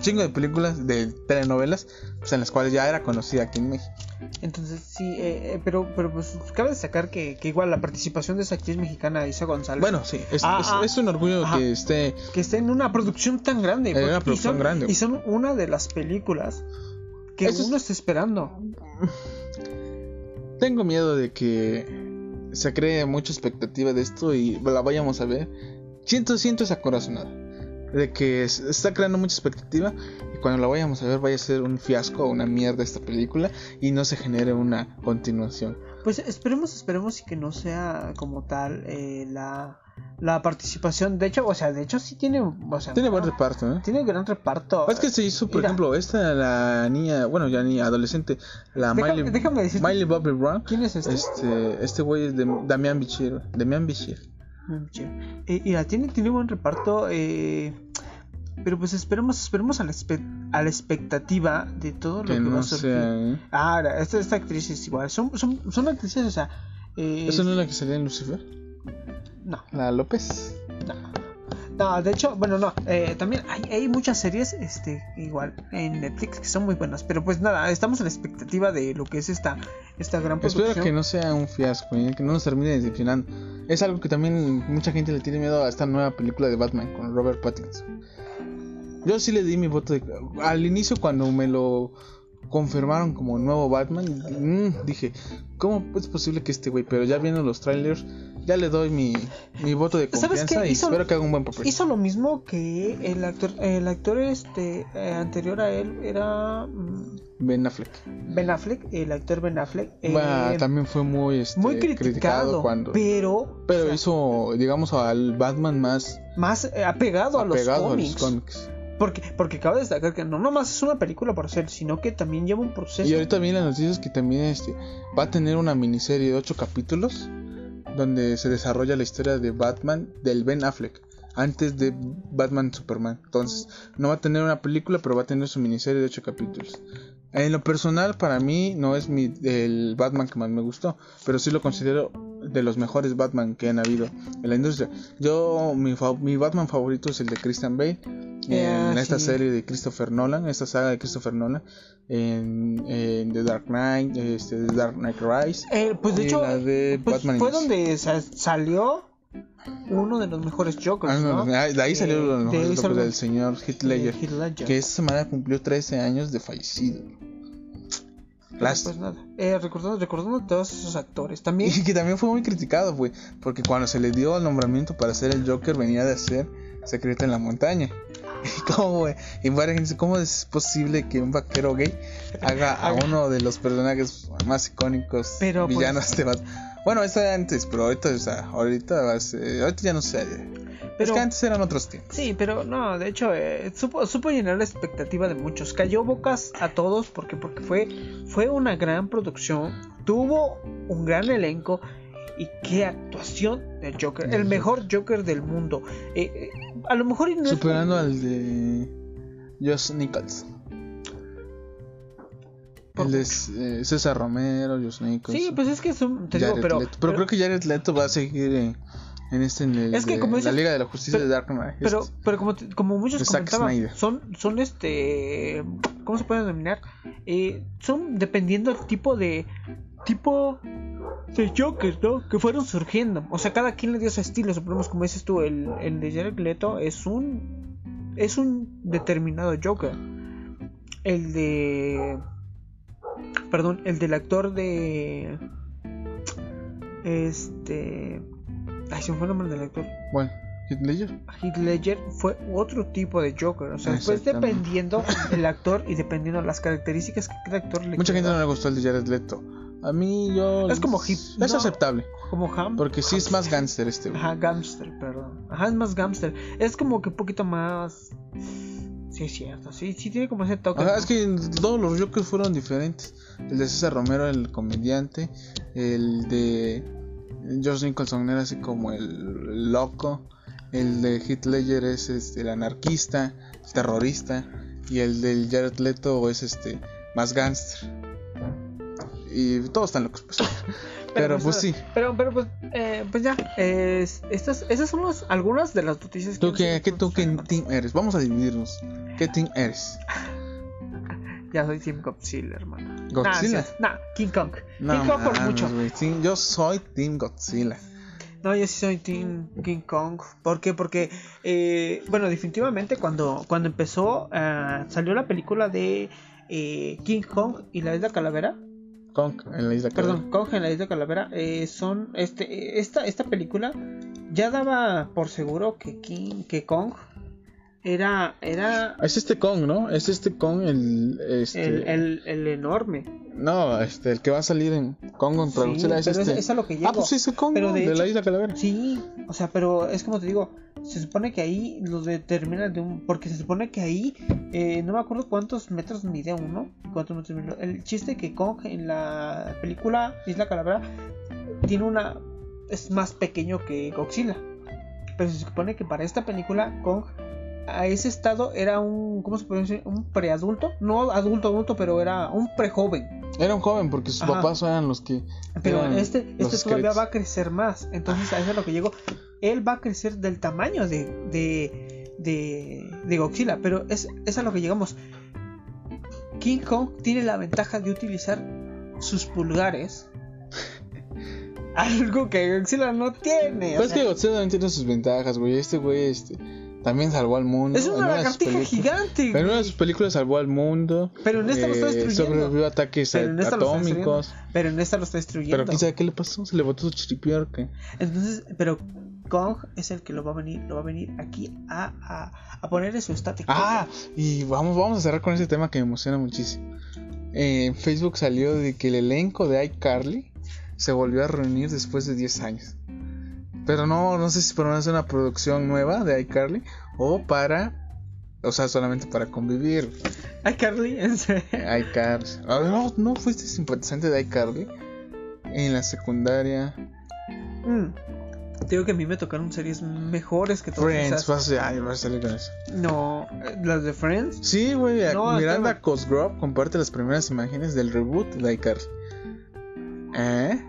chingo de películas, de telenovelas, pues en las cuales ya era conocida aquí en México. Entonces sí, eh, eh, pero, pero pues cabe destacar que, que igual la participación de esa actriz mexicana Isa González, Bueno, sí, es, Ah, es- ah. es un orgullo Ajá. que esté, que esté en una producción tan grande. En porque- una y producción son- grande. Y son una de las películas que Eso es- uno está esperando. tengo miedo de que se cree mucha expectativa de esto y la vayamos a ver. Siento, siento esa corazonada. De que está creando mucha expectativa y cuando la vayamos a ver vaya a ser un fiasco o una mierda esta película y no se genere una continuación. Pues esperemos, esperemos y que no sea como tal eh, la, la participación. De hecho, o sea, de hecho sí tiene, o sea, Tiene buen no, reparto, ¿no? tiene gran reparto. Es que se hizo, por Mira. ejemplo, esta, la niña, bueno, ya ni adolescente, la Déjame- Miley, déjame decirte- Miley Bobby Brown. ¿Quién es este? Este, este güey es de Damián Bichir, Damián Bichir. Eh, mira, tiene, tiene buen reparto. eh, pero pues esperemos, esperemos a la, a la expectativa de todo lo Que que, va no a surgir. ¿eh? Ah, esta, esta actriz es igual. Son, son, son actrices, o sea. eh, ¿Eso no es la que salía en Lucifer? No, La López. no. No, de hecho, bueno, no. eh, también hay, hay muchas series, este, igual, en Netflix que son muy buenas. Pero pues nada, estamos a la expectativa de lo que es esta, esta gran producción. Espero que no sea un fiasco, ¿eh? que no nos termine decepcionando. Es algo que también mucha gente le tiene miedo a esta nueva película de Batman con Robert Pattinson. Yo sí le di mi voto de... Al inicio cuando me lo confirmaron como nuevo Batman, mm, dije, ¿cómo es posible que este güey? Pero ya viendo los trailers, ya le doy mi, mi voto de ¿Sabes confianza y espero que haga un buen papel. Hizo lo mismo que el actor, el actor este eh, anterior a él era mm, Ben Affleck. Ben Affleck, el actor Ben Affleck. eh, también fue muy, este, muy criticado, cuando... pero, Pero o sea, hizo, digamos, al Batman más más eh, apegado, a los cómics. Porque, porque cabe destacar que no nomás es una película por hacer, sino que también lleva un proceso. Y ahorita vi las noticias que también este, va a tener una miniserie de 8 capítulos donde se desarrolla la historia de Batman del Ben Affleck antes de Batman Superman. Entonces, no va a tener una película, pero va a tener su miniserie de 8 capítulos. En lo personal, para mí no es mi, el Batman que más me gustó, pero sí lo considero de los mejores Batman que han habido en la industria. Yo, mi, fa- mi Batman favorito es el de Christian Bale. Ah, en esta sí. serie de Christopher Nolan, esta saga de Christopher Nolan, en, en The Dark Knight, este, The Dark Knight Rise, Eh, pues de hecho, de pues, fue donde sa- salió uno de los mejores Jokers, Ah, no, no, de ahí salió Eh, lo de mejor ahí del salió- señor Heath Ledger, Heath Ledger. que esta semana cumplió 13 años de fallecido. Lástima. pues nada, eh, recordando, recordando todos esos actores. También Y que también fue muy criticado, güey, porque cuando se le dio el nombramiento para ser el Joker venía de ser Secreto en la Montaña. Y cómo, güey, y varias gente ¿cómo es posible que un vaquero gay haga a uno de los personajes más icónicos Pero, pues- villanos de Batman? Bueno, eso era antes, pero ahorita, o sea, ahorita, va a ser- ahorita ya no sé. es Pero- que antes eran otros tiempos. Sí, pero no, de hecho, eh, supo, supo llenar la expectativa de muchos. Cayó bocas a todos porque, porque fue, fue una gran producción. Tuvo un gran elenco. Y qué actuación del Joker. El mejor Joker del mundo. Eh, eh, a lo mejor y no es- Superando al de Josh Nichols. De mucho. eh, César Romero, Nichols. Sí, pues es que son, te digo, Jared pero. Pero, creo que Jared Leto va a seguir en, en este, en el Es que de como la dices- Liga de la Justicia pero- de Dark Knight. Pero, Este. pero como, te- como muchos comentaban, son, son este, ¿cómo se puede denominar? Eh, son dependiendo del tipo de, tipo de Joker, ¿no? Que fueron surgiendo. O sea, cada quien le dio su estilo. Suponemos, como dices tú, el, el de Jared Leto es un, es un determinado Joker. El de, perdón, el del actor de, este, ay, se me fue el nombre del actor. Bueno, Heath Ledger. Heath Ledger fue otro tipo de Joker. O sea, después dependiendo el actor y dependiendo las características que cada actor le Mucha gente no le gustó el de Jared Leto. A mí yo... Es como hip- Es no. aceptable. como Ham. Porque sí es más gánster este. güey. Ajá, Gamster, perdón. Ajá, es más Gamster. Es como que un poquito más. Sí, es cierto. Sí, sí tiene como ese toque. Ajá, ¿no? es que todos los Jokers fueron diferentes. El de César Romero, el comediante. El de George Nicholson era así como el loco. El de Ledger es este, el anarquista, el terrorista. Y el del Jared Leto es este más gánster. Y todos están locos, pues. Pero pues sí. Pero, pero pues, eh, pues ya. es- estas, esas son las- algunas de las noticias ¿Tú que. qué, qué, tú qué team eres? Vamos a dividirnos. ¿Qué team eres? Ya soy Team Godzilla, hermano. ¿Godzilla? Nah, King Kong. No, King Kong por mucho. yo soy Team Godzilla. No, yo sí soy Team King Kong. ¿Por qué? Porque, eh, bueno, definitivamente cuando, cuando empezó, ah, salió la película de eh, King Kong y la isla Calavera. Kong en la isla Perdón, Kong en la isla Calavera. eh, son, este, esta, esta película ya daba por seguro que King, que Kong era, era Es este Kong, ¿no? Es este Kong el este el, el, el enorme. no, este el que va a salir en Kong contra Sí, Godzilla es pero este. es, es a lo que llego. ah, pues sí, es el Kong Pero ¿no? de de, la hecho- isla Calavera. Sí, o sea, pero es como te digo, se supone que ahí lo determinan de un. Porque se supone que ahí, eh, no me acuerdo cuántos metros mide uno. Cuántos metros mide. El chiste que Kong en la película Isla Calavera tiene una. es más pequeño que Godzilla. Pero se supone que para esta película, Kong a ese estado era un. ¿Cómo se puede decir? Un preadulto. No adulto, adulto, pero era un prejoven. Era un joven porque sus Ajá. papás eran los que Pero este, este todavía secretos. va a crecer más. Entonces a eso es lo que llego. Él va a crecer del tamaño de, de, de, de Godzilla. Pero es, es a lo que llegamos. King Kong tiene la ventaja de utilizar sus pulgares. Algo que Godzilla no tiene. o Pero es sea, que Godzilla también tiene sus ventajas, güey. Este güey este también salvó al mundo. es una sus lagartija gigante. En una de sus películas salvó al mundo. Pero en esta lo está eh, destruyendo. Sobrevivió ataques Pero atómicos. Pero en esta lo está destruyendo. Pero quién sabe qué le pasó. Se le botó su chiripior. ¿qué? Entonces, pero Kong es el que lo va a venir, lo va a venir aquí a, a, a ponerle su estático. Ah, y vamos, vamos a cerrar con ese tema que me emociona muchísimo. Eh, en Facebook salió de que el elenco de iCarly se volvió a reunir después de 10 años. Pero no, no sé si para una producción nueva de iCarly o para, o sea, solamente para convivir. Ay, Carly, en serio. iCarly. Ah, no, no fuiste simpatizante de iCarly en la secundaria. Mm. Te digo que a mí me tocaron series mejores que todas Friends, esas. vas a, ay, vas a salir con eso. No, eh, las de Friends. Sí, güey, No, Miranda. Cosgrove comparte las primeras imágenes del reboot de iCarly. ¿Eh?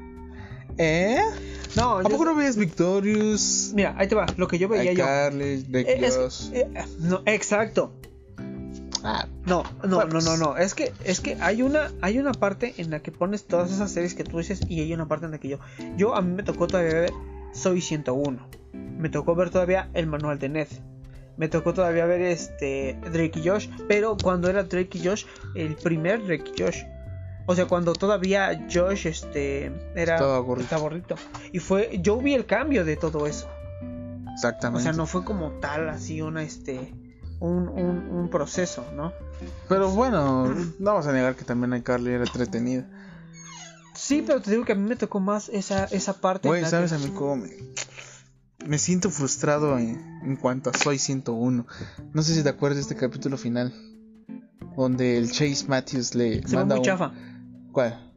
¿Eh? No, ¿A yo- poco no veías Victorious? Mira, ahí te va, lo que yo veía yo. iCarly, Eh, es- eh, no, exacto. Ah, No, no, no, no, no. Es que, es que hay una, hay una parte en la que pones todas esas series que tú dices y hay una parte en la que yo, yo a mí me tocó todavía ver Soy 101. Me tocó ver todavía el manual de Ned. Me tocó todavía ver este Drake y Josh, pero cuando era Drake y Josh, el primer Drake y Josh. O sea, cuando todavía Josh este era Estaba gordito. estaba gordito. Y fue yo vi el cambio de todo eso. O exactamente. sea, no fue como tal así una este un, un, un proceso, ¿no? Pero bueno, no vamos a negar que también iCarly era entretenida. Sí, pero te digo que a mí me tocó más esa, esa parte. Güey, ¿sabes que- a mí cómo me... Me siento frustrado en, en cuanto a Soy 101. No sé si te acuerdas de este capítulo final. Donde el Chase Matthews le Se manda muy un- chafa. ¿Cuál?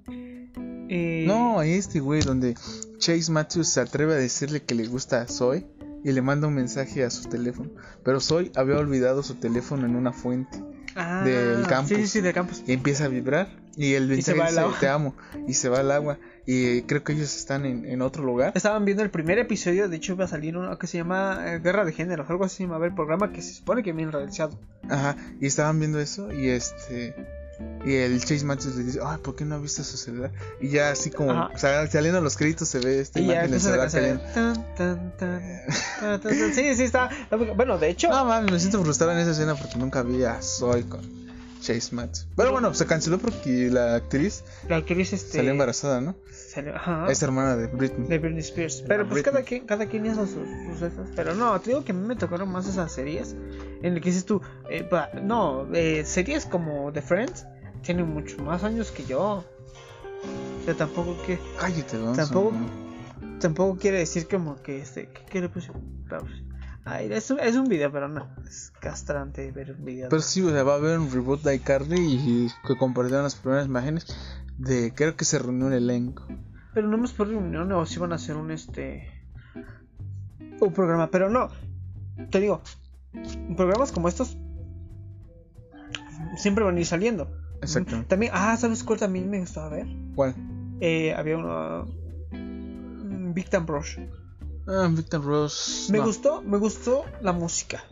Eh, No, este güey, donde Chase Matthews se atreve a decirle que le gusta a Zoe y le manda un mensaje a su teléfono. Pero Zoe había olvidado su teléfono en una fuente. Ah, del campus. Sí, sí, sí, del campus. Y empieza a vibrar. Y el Y se mensaje va dice, te amo. Y se va al agua. Y creo que ellos están en, en otro lugar. Estaban viendo el primer episodio, de hecho iba a salir uno que se llama eh, Guerra de Géneros, algo así se llamaba el programa que se supone que bien realizado. Ajá. Y estaban viendo eso. Y este. Y el Chase Matthews le dice, ay, ¿por qué no has visto su celular? Y ya así como saliendo los créditos se ve esta Y imagen del celular tan. Sí, sí, está. Bueno, de hecho, No mames, me siento frustrado en esa escena porque nunca vi a Zoe con Chase Matthews. Pero bueno, se canceló porque la actriz la actriz este, salió embarazada, ¿no? salió- ajá, Es hermana de Britney. de Britney Spears. Pero pues Britney. cada quien, cada quien hizo sus, sus esas. Pero no, te digo que a mí me tocaron más esas series. En el que dices tú, eh, pa- no, eh, series como The Friends tienen mucho más años que yo. O sea, tampoco que. Cállate, Gonzo, Tampoco- ¿no? Tampoco quiere decir como que este. ¿Qué, le puse? Pausa. Ay, es un, es un video, pero no. Es castrante ver un video. Pero sí, o sea, va a haber un reboot de iCarly y que compartieron las primeras imágenes de creo que se reunió el elenco. Pero no más por reunión o si van a hacer un este. Un programa, pero no. Te digo, programas como estos siempre van a ir saliendo. Exactamente. También, ah, ¿sabes cuál también me gustaba ver? ¿Cuál? Eh, había uno. mm, Big Time Rush. Ah, Victor Ross. Me no. gustó, me gustó la música.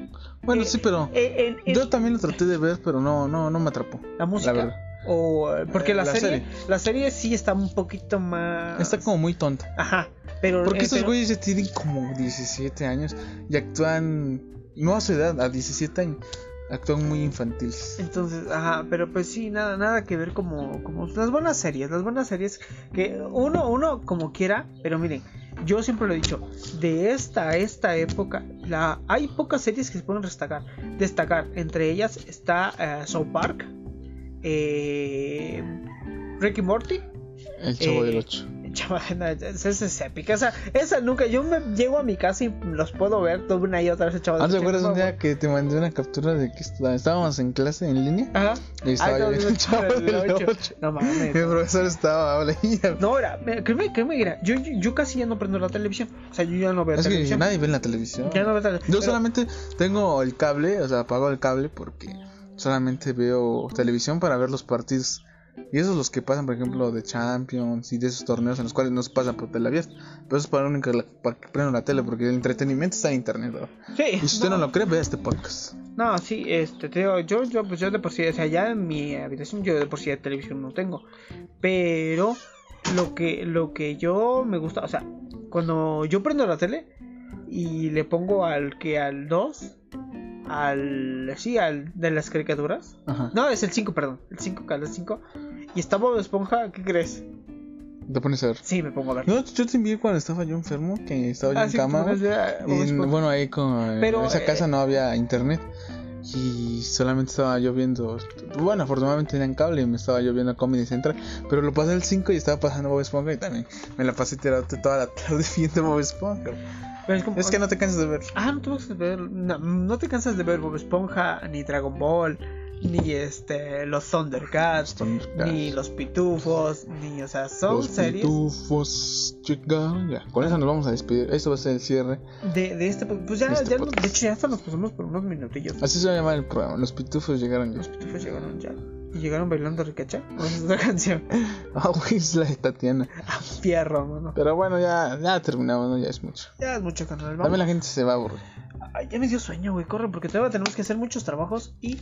Bueno, eh, sí, pero Eh, en- en- yo también lo traté de ver, pero no, no, no me atrapó. la música. verdad. o eh, porque Eh, la, la serie, serie. la serie sí está un poquito más. Está como muy tonta. Ajá. Pero. Porque eh, estos pero- güeyes ya tienen como 17 años y actúan, no a su edad, a 17 años, actúan muy infantiles. Entonces, ajá, pero pues sí, nada, nada que ver como, como las buenas series, las buenas series que uno, uno como quiera, pero miren, yo siempre lo he dicho, de esta a esta época, la, hay pocas series que se pueden destacar, destacar, entre ellas está eh, South Park, eh, Ricky Morty, El chavo Eh, del 8. No, esa es épica. Esa, esa nunca. Yo me llego a mi casa y los puedo ver toda una y otra vez. Chaval, ¿Ah, te acuerdas un día que te mandé una captura de que está- estábamos en clase en línea? Ajá. Y estaba yo no, viendo no, el chavo del ocho. 8. No mames. Mi profesor estaba, habla y ya. No, era, créeme, créeme, mira, yo, yo, yo casi ya no prendo la televisión. O sea, yo ya no veo Es que televisión. nadie ve en la televisión. Ya no veo televisión. Yo Pero- solamente tengo el cable, o sea, apago el cable porque solamente veo televisión para ver los partidos. Y esos los que pasan, por ejemplo, de Champions y de esos torneos en los cuales no se pasan por tele abierta. Pero eso es para, para que prendo la tele porque el entretenimiento está en internet. Y si usted no. lo cree, vea este podcast. No, sí, este, te digo, yo, yo, pues yo de por sí, o sea, ya en mi habitación yo de por sí de televisión no tengo. Pero lo que, lo que yo me gusta, o sea, cuando yo prendo la tele y le pongo al que al 2, al, sí, al de las caricaturas. Ajá. No, es el 5, perdón, el 5, canal 5. Y está Bob Esponja, ¿qué crees? Te pones a ver. Sí, me pongo a ver. No, yo te envié cuando estaba yo enfermo, que estaba yo Ah, en sí, cama. Y bueno, ahí con Pero, en esa eh, casa no había internet. Y solamente estaba yo viendo. Bueno, afortunadamente tenían cable y me estaba yo viendo Comedy Central. Pero lo pasé el 5 y estaba pasando Bob Esponja. Y también me la pasé tirado toda la tarde viendo Bob Esponja. Pero es, como- Es que no te cansas de ver. Ah, no te cansas de ver, no, no te cansas de ver Bob Esponja, ni Dragon Ball, ni este los Thundercats, Thundercats. ni los Pitufos, ni, o sea, son Los series pitufos llegaron. Ya, con eso nos vamos a despedir. Esto va a ser el cierre. de, de este, pues ya, Este ya no- podcast. de hecho ya hasta nos pasamos por unos minutillos. Así se va a llamar el programa. Los pitufos llegaron ya. Los Pitufos llegaron ya. Y llegaron bailando ricacha. ¿Cómo es esta canción? Ah, güey, es la de Tatiana. Ah, Fierro, mano. Pero bueno, ya, ya terminamos, ¿no? Ya es mucho. Ya es mucho. También Vamos. la gente se va a aburrir. Ay, ya me dio sueño, güey. Corre, porque todavía tenemos que hacer muchos trabajos y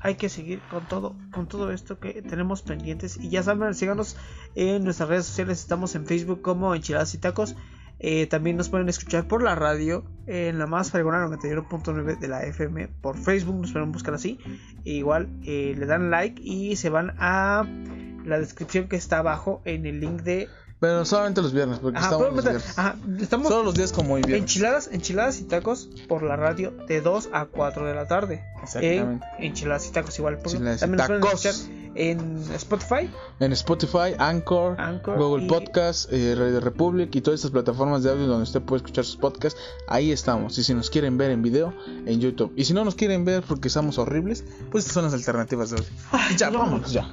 hay que seguir con todo, con todo esto que tenemos pendientes. Y ya saben, síganos en nuestras redes sociales. Estamos en Facebook como Enchiladas y Tacos. Eh, también nos pueden escuchar por la radio en la más fregona 91.9 de la FM por Facebook. Nos pueden buscar así. E igual eh, le dan like y se van a la descripción que está abajo en el link de. Pero solamente los viernes, porque Ajá, estamos pueden los ajá, estamos Solo los días como hoy viernes. Enchiladas, enchiladas y tacos por la radio de 2 a 4 de la tarde. Exactamente. En enchiladas y tacos igual. Enchiladas También tacos. escuchar en Spotify. En Spotify, Anchor, Anchor Google y- Podcast, eh, Radio Republic y todas estas plataformas de audio donde usted puede escuchar sus podcasts. Ahí estamos. Y si nos quieren ver en video, en YouTube. Y si no nos quieren ver porque estamos horribles, pues estas son las alternativas de audio. Y ya, vámonos ya.